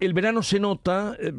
el verano se nota eh,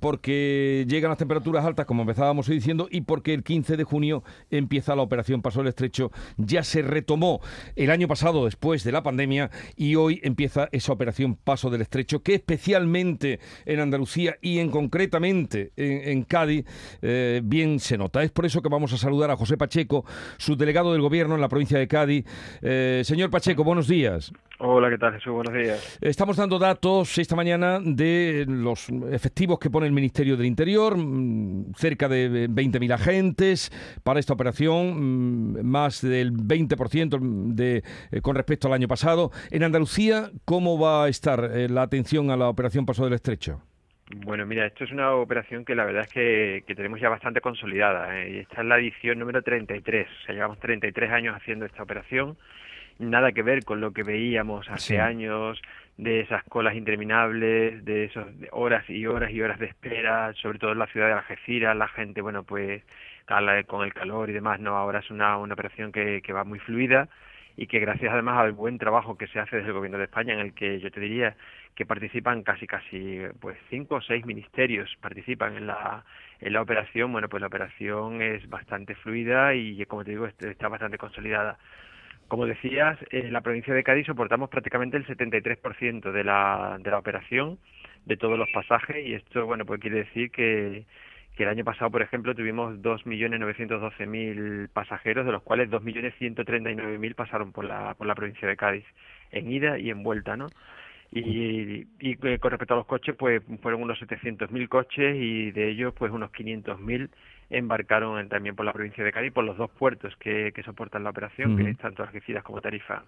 porque llegan las temperaturas altas, como empezábamos diciendo, y porque el 15 de junio empieza la operación Paso del Estrecho. Ya se retomó el año pasado después de la pandemia y hoy empieza esa operación Paso del Estrecho, que especialmente en Andalucía y en concretamente en, Cádiz, eh, bien se nota. Es por eso que vamos a saludar a José Pacheco, subdelegado del Gobierno en la provincia de Cádiz. Eh, señor Pacheco, buenos días. Hola, ¿qué tal Jesús? Buenos días. Estamos dando datos esta mañana de los efectivos que pone el Ministerio del Interior, mm, cerca de 20.000 agentes para esta operación, mm, más del 20% de, eh, con respecto al año pasado. En Andalucía, ¿cómo va a estar eh, la atención a la operación Paso del Estrecho? Bueno, mira, esto es una operación que la verdad es que, que tenemos ya bastante consolidada. ¿eh? Esta es la edición número 33. O sea, llevamos 33 años haciendo esta operación nada que ver con lo que veíamos hace años de esas colas interminables, de esas horas y horas y horas de espera, sobre todo en la ciudad de Algeciras, la gente, bueno, pues con el calor y demás, no, ahora es una, una operación que, que va muy fluida y que gracias además al buen trabajo que se hace desde el gobierno de España, en el que yo te diría que participan casi casi pues cinco o seis ministerios participan en la en la operación, bueno pues la operación es bastante fluida y como te digo está bastante consolidada. Como decías, en la provincia de Cádiz soportamos prácticamente el 73% de la, de la operación, de todos los pasajes, y esto, bueno, pues quiere decir que, el año pasado, por ejemplo, tuvimos 2.912.000 pasajeros, de los cuales 2.139.000 pasaron por la, por la provincia de Cádiz, en ida y en vuelta, ¿no? Y, y, eh, con respecto a los coches, pues fueron unos 700.000 coches y de ellos, pues unos 500.000 embarcaron también por la provincia de Cádiz, por los dos puertos que, que soportan la operación, que es tanto Algeciras como Tarifa.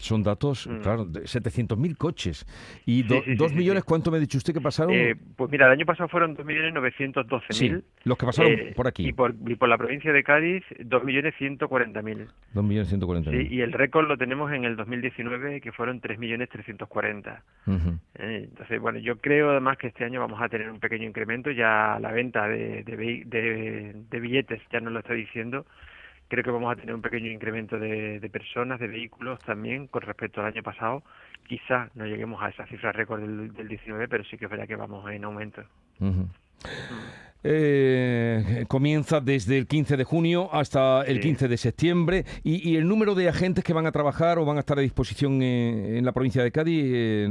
Son datos, mm. claro, de 700.000 coches. ¿Y dos millones cuánto me ha dicho usted que pasaron? Eh, pues mira, el año pasado fueron 2.912.000. los que pasaron eh, por aquí. Y por, y por la provincia de Cádiz, 2.140.000. 2.140.000. Sí, y el récord lo tenemos en el 2019, que fueron 3.340.000. Eh, entonces, bueno, yo creo además que este año vamos a tener un pequeño incremento. Ya la venta de, de, de, de billetes ya nos lo está diciendo creo que vamos a tener un pequeño incremento de, personas, de vehículos también con respecto al año pasado. Quizá no lleguemos a esa cifra récord del, 19, pero sí que es verdad que vamos en aumento. Eh, comienza desde el 15 de junio hasta el 15 de septiembre y, el número de agentes que van a trabajar o van a estar a disposición en, la provincia de Cádiz, eh,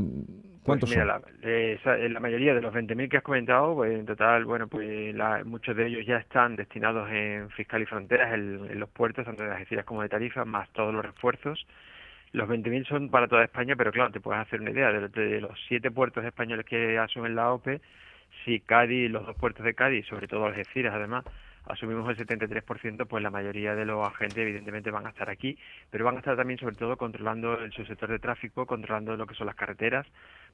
¿cuántos pues son? La, la, mayoría de los 20.000 que has comentado, pues en total, bueno, pues muchos de ellos ya están destinados en Fiscal y Fronteras, en, los puertos, tanto de Algeciras como de Tarifa, más todos los refuerzos. Los 20.000 son para toda España, pero claro, te puedes hacer una idea, de, de los siete puertos españoles que asumen la OPE, si Cádiz, los dos puertos de Cádiz, sobre todo Algeciras además, asumimos el 73%, pues la mayoría de los agentes evidentemente van a estar aquí, pero van a estar también sobre todo controlando el subsector de tráfico, controlando lo que son las carreteras,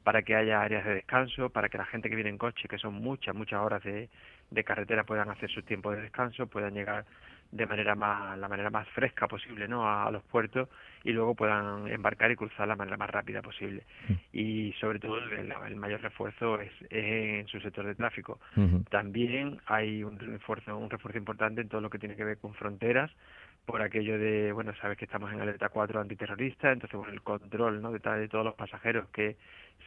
para que haya áreas de descanso, para que la gente que viene en coche, que son muchas, muchas horas de, de carretera, puedan hacer su tiempo de descanso, puedan llegar de manera más la manera más fresca posible no a, los puertos y luego puedan embarcar y cruzar la manera más rápida posible. Mm. y sobre todo el, mayor refuerzo es, en su sector de tráfico. También hay un refuerzo un refuerzo importante en todo lo que tiene que ver con fronteras por aquello de bueno sabes que estamos en alerta 4 antiterrorista entonces bueno el control no de, de todos los pasajeros que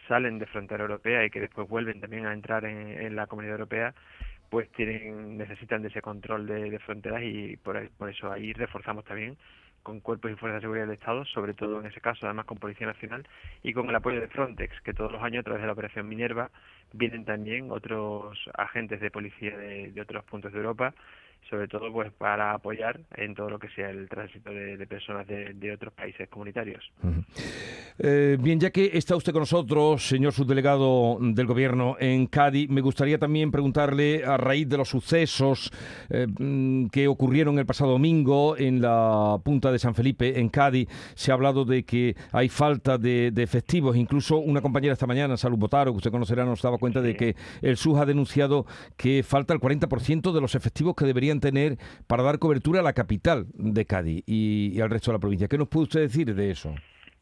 salen de frontera europea y que después vuelven también a entrar en la comunidad europea pues tienen necesitan de ese control de, fronteras y por, por eso ahí reforzamos también con cuerpos y fuerzas de seguridad del Estado, sobre todo en ese caso, además con Policía Nacional y con el apoyo de Frontex, que todos los años a través de la Operación Minerva vienen también otros agentes de policía de, de otros puntos de Europa sobre todo pues para apoyar en todo lo que sea el tránsito de, personas de, otros países comunitarios. Eh, bien, ya que está usted con nosotros, señor subdelegado del Gobierno en Cádiz, me gustaría también preguntarle, a raíz de los sucesos eh, mm, que ocurrieron el pasado domingo en la punta de San Felipe, en Cádiz, se ha hablado de que hay falta de, efectivos, incluso una compañera esta mañana, Salud Botaro, que usted conocerá, nos daba cuenta de que el SUS ha denunciado que falta el 40% de los efectivos que deberían tener para dar cobertura a la capital de Cádiz y, al resto de la provincia. ¿Qué nos puede usted decir de eso?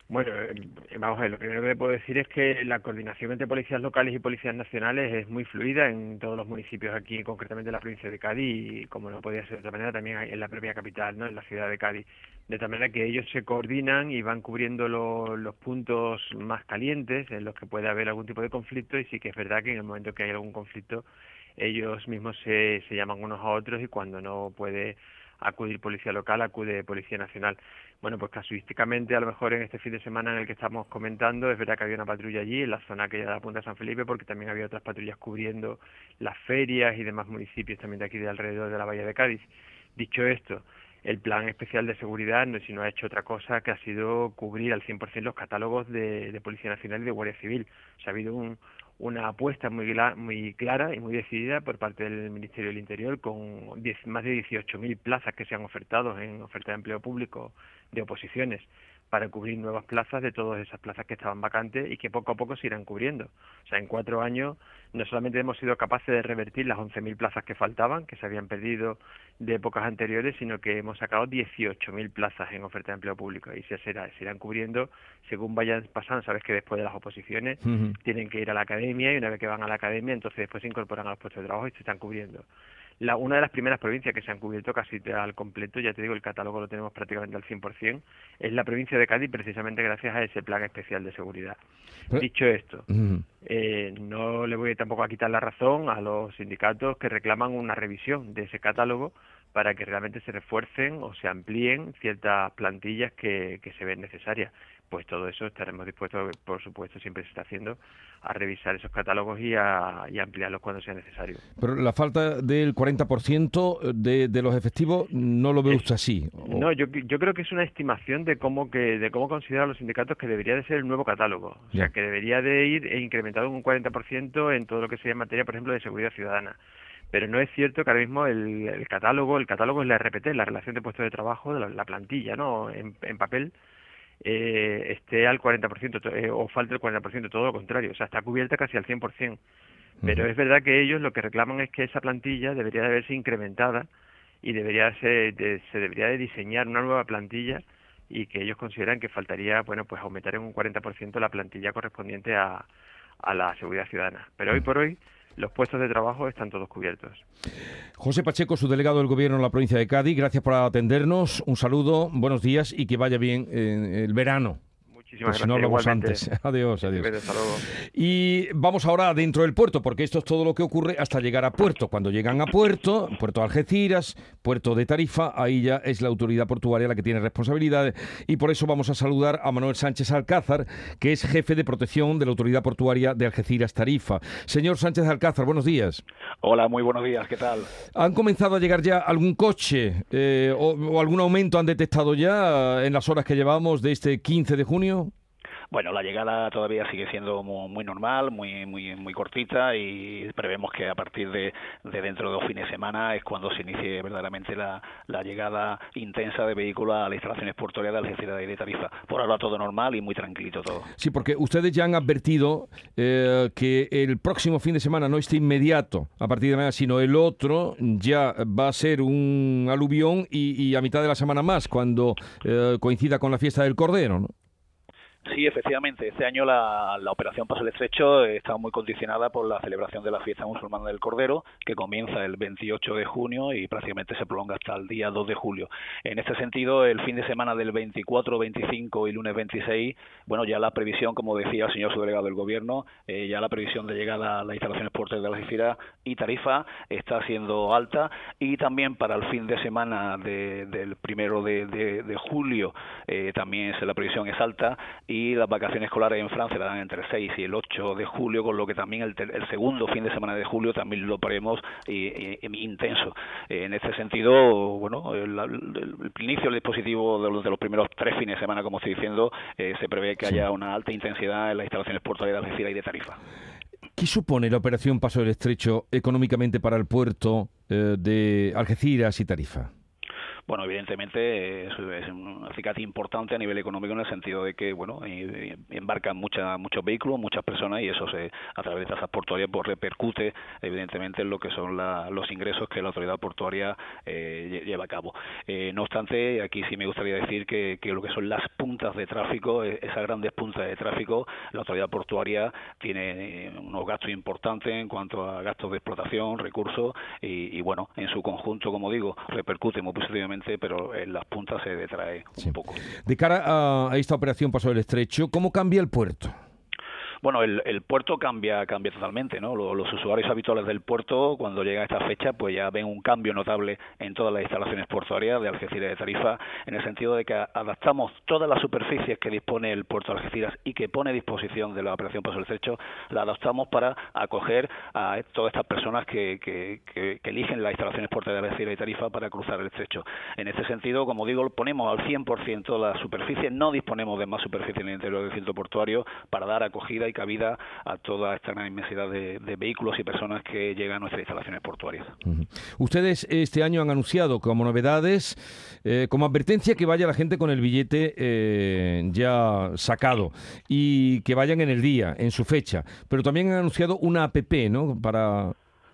Bueno, eh, vamos a ver, lo primero que puedo decir es que la coordinación entre policías locales y policías nacionales es muy fluida en todos los municipios aquí, concretamente en la provincia de Cádiz y, como no podía ser de otra manera, también en la propia capital, ¿no? en la ciudad de Cádiz. De tal manera que ellos se coordinan y van cubriendo los puntos más calientes en los que puede haber algún tipo de conflicto y sí que es verdad que en el momento que hay algún conflicto ellos mismos se, se llaman unos a otros y cuando no puede acudir policía local, acude policía nacional. Bueno, pues casuísticamente, a lo mejor en este fin de semana en el que estamos comentando, es verdad que había una patrulla allí, en la zona que de la Punta de San Felipe, porque también había otras patrullas cubriendo las ferias y demás municipios también de aquí de alrededor de la Bahía de Cádiz. Dicho esto, el plan especial de seguridad no, si no ha hecho otra cosa que ha sido cubrir al 100% los catálogos de, de Policía Nacional y de Guardia Civil. O sea, ha habido un, una apuesta muy, muy clara y muy decidida por parte del Ministerio del Interior con más de 18.000 plazas que se han ofertado en oferta de empleo público de oposiciones para cubrir nuevas plazas de todas esas plazas que estaban vacantes y que poco a poco se irán cubriendo. O sea, en cuatro años no solamente hemos sido capaces de revertir las 11.000 plazas que faltaban, que se habían perdido de épocas anteriores, sino que hemos sacado 18.000 plazas en oferta de empleo público y se, será, se irán cubriendo según vayan pasando. Sabes que después de las oposiciones tienen que ir a la academia y una vez que van a la academia, entonces después se incorporan a los puestos de trabajo y se están cubriendo la, una de las primeras provincias que se han cubierto casi al completo, ya te digo, el catálogo lo tenemos prácticamente al 100%, es la provincia de Cádiz, precisamente gracias a ese plan especial de seguridad. Dicho esto, eh, no le voy tampoco a quitar la razón a los sindicatos que reclaman una revisión de ese catálogo para que realmente se refuercen o se amplíen ciertas plantillas que, que se ven necesarias pues todo eso estaremos dispuestos, por supuesto, siempre se está haciendo, a revisar esos catálogos y a, ampliarlos cuando sea necesario. Pero la falta del 40% de, de los efectivos no lo ve usted así. No, yo, yo creo que es una estimación de cómo que de cómo consideran los sindicatos que debería de ser el nuevo catálogo. O sea, que debería de ir incrementado un 40% en todo lo que sea en materia, por ejemplo, de seguridad ciudadana pero no es cierto que ahora mismo el, catálogo, el catálogo es la RPT, la relación de puestos de trabajo, de la, plantilla, ¿no? En, en papel eh, esté al 40% eh, o falte el 40%, todo lo contrario, o sea, está cubierta casi al 100%. Pero es verdad que ellos lo que reclaman es que esa plantilla debería de haberse incrementada y debería se debería de diseñar una nueva plantilla y que ellos consideran que faltaría, bueno, pues aumentar en un 40% la plantilla correspondiente a, a la seguridad ciudadana. Pero hoy por hoy los puestos de trabajo están todos cubiertos. José Pacheco, su delegado del Gobierno en la provincia de Cádiz, gracias por atendernos. Un saludo, buenos días y que vaya bien el verano. Muchísimas pues gracias. no antes. Adiós, adiós. Y vamos ahora dentro del puerto, porque esto es todo lo que ocurre hasta llegar a puerto. Cuando llegan a puerto, puerto de Algeciras, puerto de Tarifa, ahí ya es la autoridad portuaria la que tiene responsabilidades. Y por eso vamos a saludar a Manuel Sánchez Alcázar, que es jefe de protección de la autoridad portuaria de Algeciras Tarifa. Señor Sánchez Alcázar, buenos días. Hola, muy buenos días, ¿qué tal? ¿Han comenzado a llegar ya algún coche eh, o algún aumento han detectado ya en las horas que llevamos de este 15 de junio? Bueno, la llegada todavía sigue siendo muy, normal, muy, muy, muy cortita y prevemos que a partir de, dentro de dos fines de semana es cuando se inicie verdaderamente la, llegada intensa de vehículos a las instalaciones portuarias de Algeciras de Tarifa. Por ahora todo normal y muy tranquilito todo. Sí, porque ustedes ya han advertido eh, que el próximo fin de semana, no este inmediato, a partir de mañana, sino el otro, ya va a ser un aluvión y, a mitad de la semana más, cuando eh, coincida con la fiesta del Cordero, ¿no? Sí, efectivamente. Este año la, operación Paso del Estrecho está muy condicionada por la celebración de la fiesta musulmana del Cordero, que comienza el 28 de junio y prácticamente se prolonga hasta el día 2 de julio. En este sentido, el fin de semana del 24, 25 y lunes 26, bueno, ya la previsión, como decía el señor subdelegado del Gobierno, eh, ya la previsión de llegada a las instalaciones portuarias de Algeciras y Tarifa está siendo alta y también para el fin de semana del primero de, julio eh, también la previsión es alta y las vacaciones escolares en Francia dan entre el 6 y el 8 de julio, con lo que también el, segundo fin de semana de julio también lo paremos y, intenso. en este sentido, bueno, el, inicio del dispositivo de los, primeros tres fines de semana, como estoy diciendo, eh, se prevé que haya una alta intensidad en las instalaciones portuarias de Algeciras y de Tarifa. ¿Qué supone la operación Paso del Estrecho económicamente para el puerto eh, de Algeciras y Tarifa? Bueno, evidentemente es, un acicate importante a nivel económico en el sentido de que, bueno, embarcan mucha, muchos vehículos, muchas personas y eso se, a través de tasas portuarias pues repercute evidentemente en lo que son los ingresos que la autoridad portuaria eh, lleva a cabo. Eh, no obstante, aquí sí me gustaría decir que, lo que son las puntas de tráfico, e, esas grandes puntas de tráfico, la autoridad portuaria tiene eh, unos gastos importantes en cuanto a gastos de explotación, recursos y, bueno, en su conjunto, como digo, repercute muy positivamente, pero en las puntas se detrae un poco. De cara a esta operación Paso del Estrecho, ¿cómo cambia el puerto? Bueno, el, el puerto cambia cambia totalmente, ¿no? Los, usuarios habituales del puerto, cuando llega esta fecha, pues ya ven un cambio notable en todas las instalaciones portuarias de Algeciras de Tarifa, en el sentido de que adaptamos todas las superficies que dispone el puerto de Algeciras y que pone a disposición de la operación Paso del Estrecho, la adaptamos para acoger a todas estas personas que, que, eligen las instalaciones portuarias de Algeciras de Tarifa para cruzar el estrecho. En este sentido, como digo, ponemos al 100% la superficie, no disponemos de más superficie en el interior del centro portuario para dar acogida y cabida a toda esta gran inmensidad de, vehículos y personas que llegan a nuestras instalaciones portuarias. Ustedes este año han anunciado como novedades, eh, como advertencia, que vaya la gente con el billete eh, ya sacado y que vayan en el día, en su fecha, pero también han anunciado una APP, ¿no?, para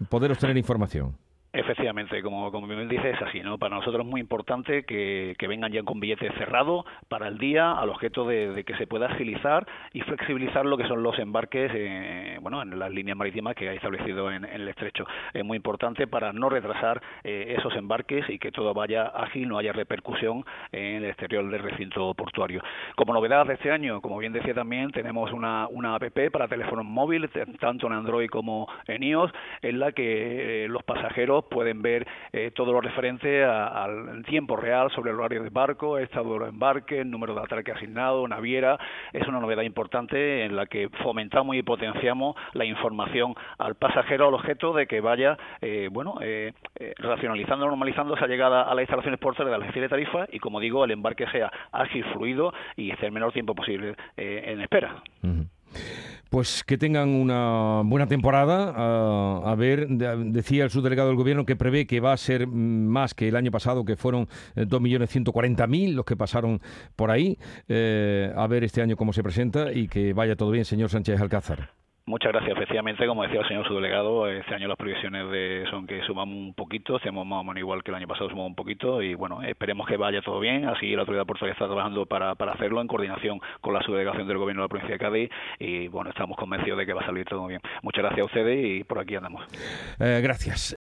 poder obtener información. Efectivamente, como, como bien dice, es así, ¿no? Para nosotros es muy importante que, vengan ya con billete cerrado para el día, al objeto de, que se pueda agilizar y flexibilizar lo que son los embarques, eh, bueno, en las líneas marítimas que ha establecido en, el estrecho. Es muy importante para no retrasar eh, esos embarques y que todo vaya ágil, no haya repercusión en el exterior del recinto portuario. Como novedad de este año, como bien decía también, tenemos una, una app para teléfonos móviles, tanto en Android como en iOS, en la que eh, los pasajeros pueden ver eh, todo lo referente al tiempo real sobre el horario de barco, estado de los embarques, número de atraque asignado, naviera. Es una novedad importante en la que fomentamos y potenciamos la información al pasajero al objeto de que vaya, eh, bueno, eh, racionalizando, normalizando esa llegada a las instalaciones portuarias de la agencia de tarifa y, como digo, el embarque sea ágil, fluido y esté el menor tiempo posible en espera. Pues que tengan una buena temporada. a ver, decía el subdelegado del gobierno que prevé que va a ser más que el año pasado, que fueron 2.140.000 eh, los que pasaron por ahí. Eh, a ver este año cómo se presenta y que vaya todo bien, señor Sánchez Alcázar. Muchas gracias. Efectivamente, como decía el señor subdelegado, este año las previsiones de son que sumamos un poquito, hacemos más o menos igual que el año pasado, sumamos un poquito y bueno, esperemos que vaya todo bien. Así la autoridad portuaria está trabajando para, para hacerlo en coordinación con la subdelegación del gobierno de la provincia de Cádiz y bueno, estamos convencidos de que va a salir todo bien. Muchas gracias a ustedes y por aquí andamos. Eh, gracias.